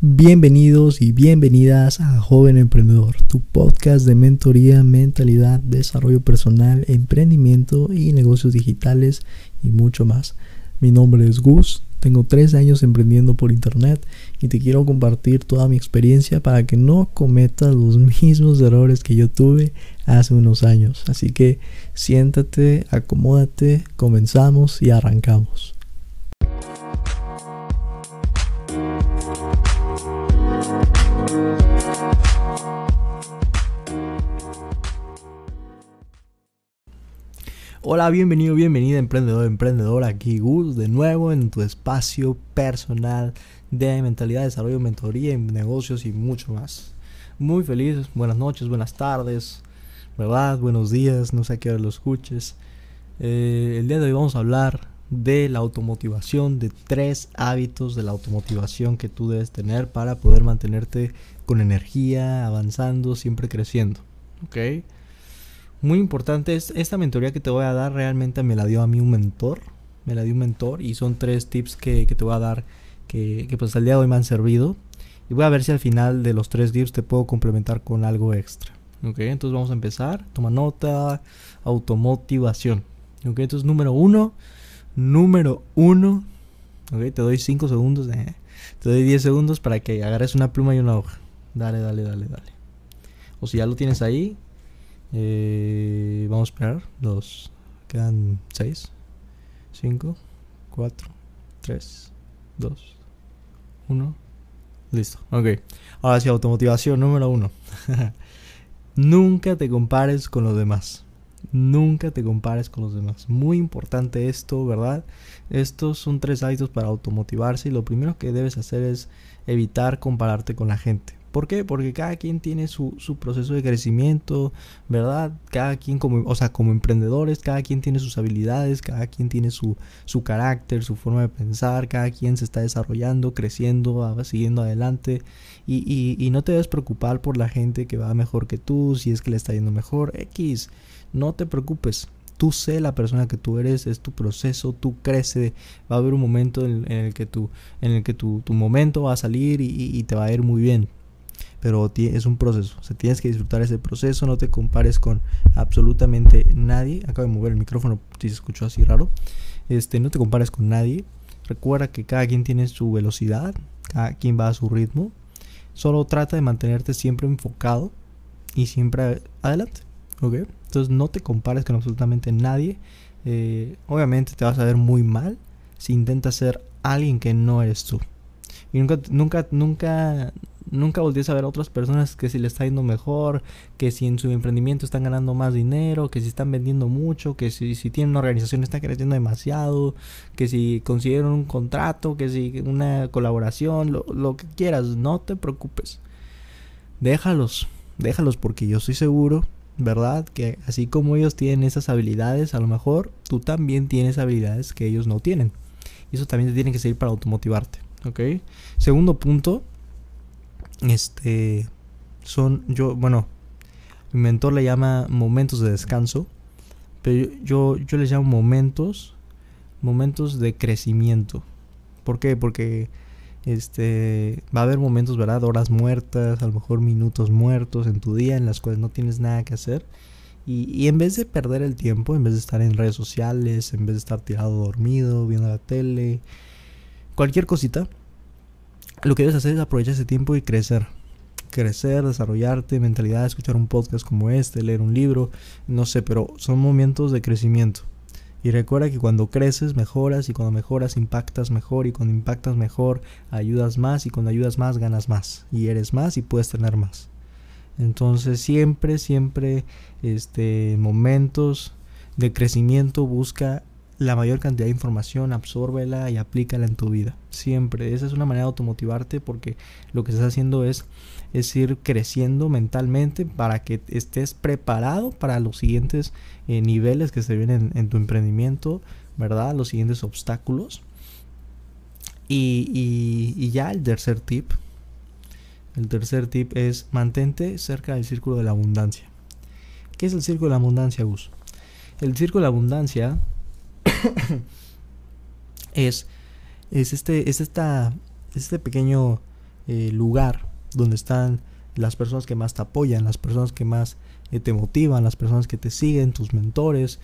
Bienvenidos y bienvenidas a Joven Emprendedor, tu podcast de mentoría, mentalidad, desarrollo personal, emprendimiento y negocios digitales y mucho más. Mi nombre es Gus, tengo tres años emprendiendo por internet y te quiero compartir toda mi experiencia para que no cometas los mismos errores que yo tuve hace unos años. Así que siéntate, acomódate, comenzamos y arrancamos. Hola, bienvenido, bienvenida, emprendedor, emprendedor. Aquí Gus, de nuevo en tu espacio personal de mentalidad, desarrollo, mentoría en negocios y mucho más. Muy feliz, buenas noches, buenas tardes, ¿verdad? Buenos días, no sé a qué hora lo escuches. Eh, el día de hoy vamos a hablar de la automotivación, de tres hábitos de la automotivación que tú debes tener para poder mantenerte con energía, avanzando, siempre creciendo. ¿Ok? Muy importante, es, esta mentoría que te voy a dar realmente me la dio a mí un mentor. Me la dio un mentor y son tres tips que, te voy a dar que, que pues al día de hoy me han servido. Y voy a ver si al final de los tres tips te puedo complementar con algo extra. Ok, entonces vamos a empezar. Toma nota, automotivación. Ok, entonces número uno. Número uno. Ok, te doy cinco segundos. Eh, te doy 10 segundos para que agarres una pluma y una hoja. Dale, dale, dale, dale. O si ya lo tienes ahí, eh, vamos a esperar. Dos. Quedan seis. Cinco. Cuatro. Tres. Dos. Uno. Listo. Ok. Ahora sí, automotivación número uno. Nunca te compares con los demás. Nunca te compares con los demás. Muy importante esto, ¿verdad? Estos son tres hábitos para automotivarse y lo primero que debes hacer es evitar compararte con la gente. ¿Por qué? Porque cada quien tiene su, proceso de crecimiento, ¿verdad? Cada quien como, o sea, como emprendedores, cada quien tiene sus habilidades, cada quien tiene su, su carácter, su forma de pensar, cada quien se está desarrollando, creciendo, siguiendo adelante. Y, y, y no te debes preocupar por la gente que va mejor que tú, si es que le está yendo mejor. X, no te preocupes tú sé la persona que tú eres, es tu proceso, tú crece, va a haber un momento en, el que, tu, en el que tu, tu momento va a salir y, y, te va a ir muy bien pero es un proceso. O sea, tienes que disfrutar ese proceso, no te compares con absolutamente nadie. Acabo de mover el micrófono si se escuchó así raro. Este, no te compares con nadie. Recuerda que cada quien tiene su velocidad, cada quien va a su ritmo. Solo trata de mantenerte siempre enfocado y siempre adelante. ¿Ok? Entonces no te compares con absolutamente nadie. Eh, obviamente te vas a ver muy mal si intentas ser alguien que no eres tú. Y nunca, nunca, nunca, nunca voltees a ver a otras personas que si le está yendo mejor, que si en su emprendimiento están ganando más dinero, que si están vendiendo mucho, que si, si tienen una organización está creciendo demasiado, que si consiguieron un contrato, que si una colaboración, lo, lo que quieras, no te preocupes. Déjalos, déjalos porque yo estoy seguro, ¿verdad? Que así como ellos tienen esas habilidades, a lo mejor tú también tienes habilidades que ellos no tienen. Y eso también te tiene que servir para automotivarte. ¿Ok? Segundo punto, este, son, yo, bueno, mi mentor le llama momentos de descanso, pero yo, yo les llamo momentos, momentos de crecimiento. ¿Por qué? Porque este va a haber momentos, ¿verdad? Horas muertas, a lo mejor minutos muertos en tu día en las cuales no tienes nada que hacer. Y, y, en vez de perder el tiempo, en vez de estar en redes sociales, en vez de estar tirado dormido, viendo la tele, cualquier cosita, lo que debes hacer es aprovechar ese tiempo y crecer. Crecer, desarrollarte, mentalidad, escuchar un podcast como este, leer un libro, no sé, pero son momentos de crecimiento. Y recuerda que cuando creces mejoras y cuando mejoras impactas mejor y cuando impactas mejor ayudas más y cuando ayudas más ganas más y eres más y puedes tener más. Entonces siempre, siempre, este, momentos de crecimiento busca la mayor cantidad de información, absórbela y aplícala en tu vida. Siempre. Esa es una manera de automotivarte porque lo que estás haciendo es, es ir creciendo mentalmente para que estés preparado para los siguientes eh, niveles que se vienen en, tu emprendimiento, ¿verdad? Los siguientes obstáculos. Y, y, y ya el tercer tip. El tercer tip es mantente cerca del círculo de la abundancia. ¿Qué es el círculo de la abundancia, Gus? El círculo de la abundancia es, es, este, es esta, este pequeño eh, lugar donde están las personas que más te apoyan, las personas que más eh, te motivan, las personas que te siguen, tus mentores,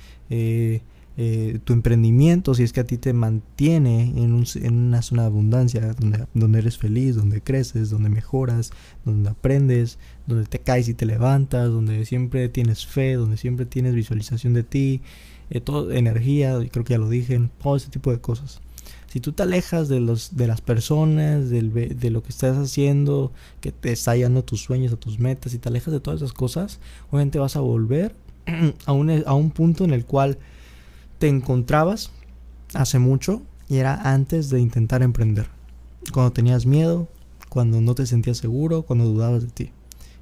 eh, tu emprendimiento, si es que a ti te mantiene en, una zona de abundancia, donde, eres feliz, donde creces, donde mejoras, donde aprendes, donde te caes y te levantas, donde siempre tienes fe, donde siempre tienes visualización de ti, todo, energía, creo que ya lo dije, todo ese tipo de cosas. Si tú te alejas de, los, de las personas, de lo que estás haciendo, que te está llevando tus sueños, a tus metas, si te alejas de todas esas cosas, obviamente vas a volver a un, a un punto en el cual te encontrabas hace mucho y era antes de intentar emprender. Cuando tenías miedo, cuando no te sentías seguro, cuando dudabas de ti.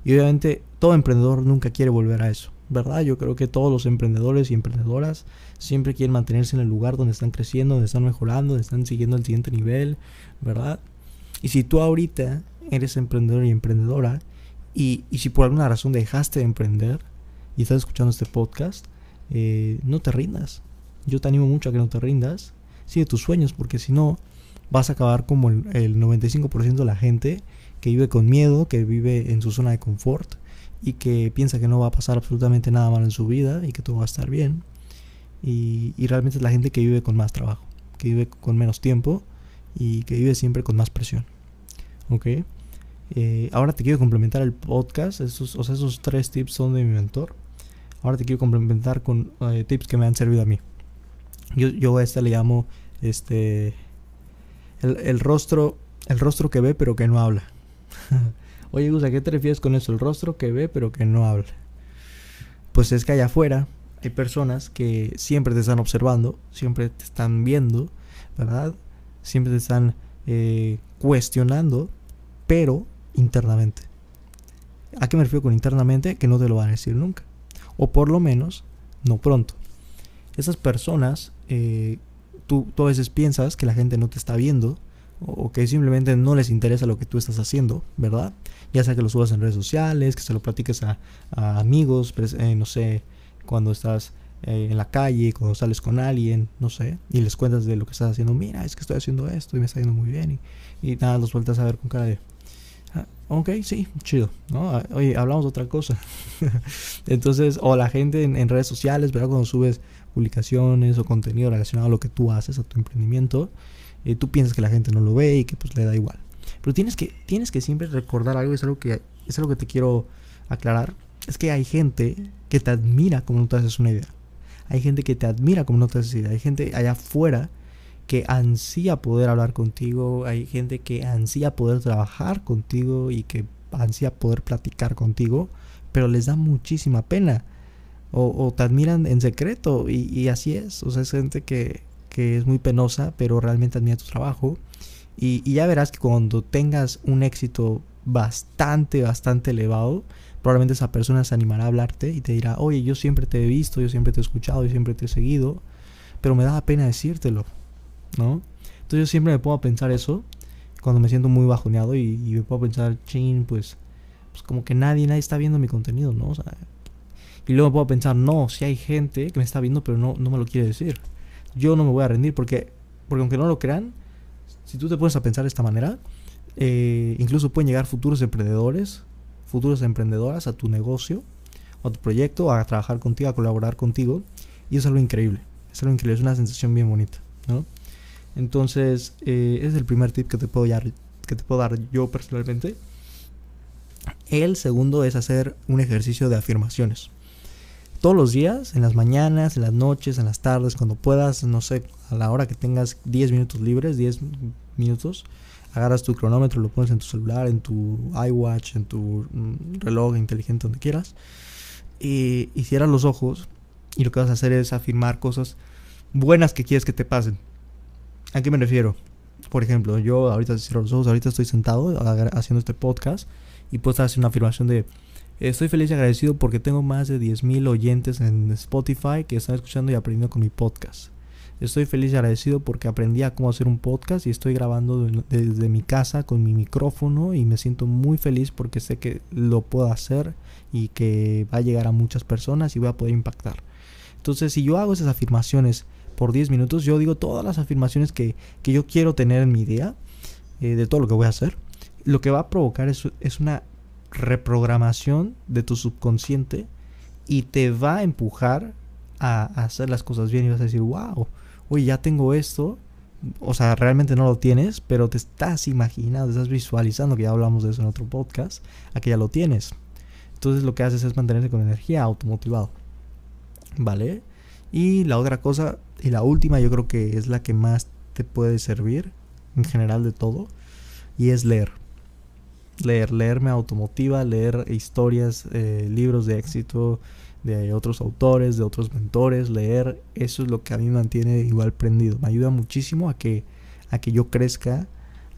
Y obviamente todo emprendedor nunca quiere volver a eso. ¿Verdad? Yo creo que todos los emprendedores y emprendedoras siempre quieren mantenerse en el lugar donde están creciendo, donde están mejorando, donde están siguiendo el siguiente nivel, ¿verdad? Y si tú ahorita eres emprendedor y emprendedora, y, si por alguna razón dejaste de emprender y estás escuchando este podcast, eh, no te rindas. Yo te animo mucho a que no te rindas. Sigue tus sueños, porque si no, vas a acabar como el, el 95% de la gente que vive con miedo, que vive en su zona de confort y que piensa que no va a pasar absolutamente nada mal en su vida y que todo va a estar bien. Y, realmente es la gente que vive con más trabajo, que vive con menos tiempo y que vive siempre con más presión. ¿Ok? Eh, ahora te quiero complementar el podcast. Esos, o sea, esos tres tips son de mi mentor. Ahora te quiero complementar con eh, tips que me han servido a mí. Yo, yo a este le llamo este el, el rostro el rostro que ve pero que no habla. Oye, Gus, ¿a qué te refieres con eso? El rostro que ve pero que no habla. Pues es que allá afuera hay personas que siempre te están observando, siempre te están viendo, ¿verdad? Siempre te están eh, cuestionando, pero internamente. ¿A qué me refiero con internamente? Que no te lo van a decir nunca. O por lo menos, no pronto. Esas personas, eh, tú, tú a veces piensas que la gente no te está viendo, o que simplemente no les interesa lo que tú estás haciendo, ¿verdad? Ya sea que lo subas en redes sociales, que se lo platiques a, amigos, eh, no sé, cuando estás eh, en la calle, cuando sales con alguien, no sé, y les cuentas de lo que estás haciendo, mira, es que estoy haciendo esto y me está yendo muy bien, y, nada, los vueltas a ver con cara de, ah, ok, sí, chido, ¿no? Ah, oye, hablamos de otra cosa. Entonces, o la gente en, en redes sociales, ¿verdad? Cuando subes publicaciones o contenido relacionado a lo que tú haces, a tu emprendimiento, eh, tú piensas que la gente no lo ve y que pues le da igual. Pero tienes que, tienes que siempre recordar algo, es algo que es algo que te quiero aclarar. Es que hay gente que te admira como no te haces una idea. Hay gente que te admira como no te haces idea. Hay gente allá afuera que ansía poder hablar contigo. Hay gente que ansía poder trabajar contigo y que ansía poder platicar contigo. Pero les da muchísima pena. O, te admiran en secreto. Y, y así es. O sea, es gente que, que es muy penosa, pero realmente admira tu trabajo. Y, ya verás que cuando tengas un éxito bastante, bastante elevado, probablemente esa persona se animará a hablarte y te dirá, oye, yo siempre te he visto, yo siempre te he escuchado, yo siempre te he seguido, pero me da pena decírtelo, ¿no? Entonces yo siempre me pongo a pensar eso cuando me siento muy bajoneado y, me puedo pensar, chin, pues, pues como que nadie, nadie está viendo mi contenido, ¿no? y luego me puedo pensar, no, si hay gente que me está viendo, pero no, no me lo quiere decir yo no me voy a rendir porque, porque aunque no lo crean, si tú te pones a pensar de esta manera, eh, incluso pueden llegar futuros emprendedores, futuras emprendedoras a tu negocio, a tu proyecto, a trabajar contigo, a colaborar contigo. Y es algo increíble, es algo increíble, es una sensación bien bonita, ¿no? Entonces, eh, ese es el primer tip que te, puedo dar, que te puedo dar yo personalmente. El segundo es hacer un ejercicio de afirmaciones todos los días, en las mañanas, en las noches, en las tardes, cuando puedas, no sé, a la hora que tengas 10 minutos libres, 10 minutos, agarras tu cronómetro, lo pones en tu celular, en tu iWatch, en tu mm, reloj inteligente, donde quieras, y, y cierras los ojos y lo que vas a hacer es afirmar cosas buenas que quieres que te pasen. ¿A qué me refiero? Por ejemplo, yo ahorita cierro los ojos, ahorita estoy sentado haciendo este podcast y puedo estar haciendo una afirmación de Estoy feliz y agradecido porque tengo más de 10.000 oyentes en Spotify que están escuchando y aprendiendo con mi podcast. Estoy feliz y agradecido porque aprendí a cómo hacer un podcast y estoy grabando desde mi casa con mi micrófono y me siento muy feliz porque sé que lo puedo hacer y que va a llegar a muchas personas y voy a poder impactar. Entonces, si yo hago esas afirmaciones por 10 minutos, yo digo todas las afirmaciones que, yo quiero tener en mi idea, eh, de todo lo que voy a hacer. lo que va a provocar es, es una reprogramación de tu subconsciente y te va a empujar a, hacer las cosas bien y vas a decir, wow, oye, ya tengo esto. O sea, realmente no lo tienes, pero te estás imaginando, estás visualizando, que ya hablamos de eso en otro podcast, a que ya lo tienes. Entonces lo que haces es mantenerte con energía automotivado. ¿Vale? Y la otra cosa, y la última yo creo que es la que más te puede servir en general de todo, y es leer. Leer, leer me automotiva, leer historias, eh, libros de éxito de otros autores, de otros mentores, leer, eso es lo que a mí me mantiene igual prendido. Me ayuda muchísimo a que, a que yo crezca,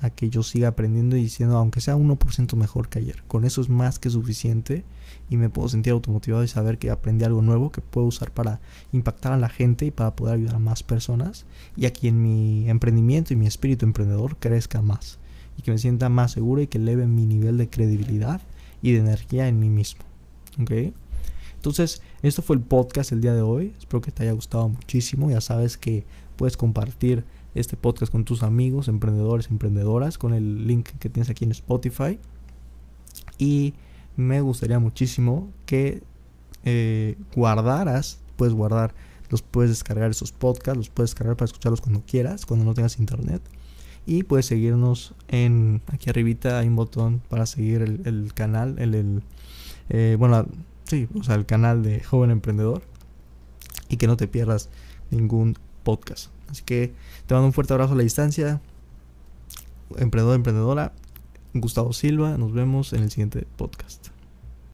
a que yo siga aprendiendo y diciendo, aunque sea 1% mejor que ayer. Con eso es más que suficiente y me puedo sentir automotivado y saber que aprendí algo nuevo que puedo usar para impactar a la gente y para poder ayudar a más personas y a que en mi emprendimiento y mi espíritu emprendedor crezca más y que me sienta más seguro y que eleve mi nivel de credibilidad y de energía en mí mismo. Entonces, esto fue el podcast el día de hoy. Espero que te haya gustado muchísimo. Ya sabes que puedes compartir este podcast con tus amigos, emprendedores, emprendedoras, con el link que tienes aquí en Spotify. Y me gustaría muchísimo que eh, guardaras, puedes guardar, los puedes descargar esos podcasts, los puedes descargar para escucharlos cuando quieras, cuando no tengas internet. Y puedes seguirnos en, aquí arribita hay un botón para seguir el, canal, el, eh, bueno, sí, o sea, el canal de Joven Emprendedor y que no te pierdas ningún podcast. Así que te mando un fuerte abrazo a la distancia. Emprendedor, emprendedora. Gustavo Silva. Nos vemos en el siguiente podcast.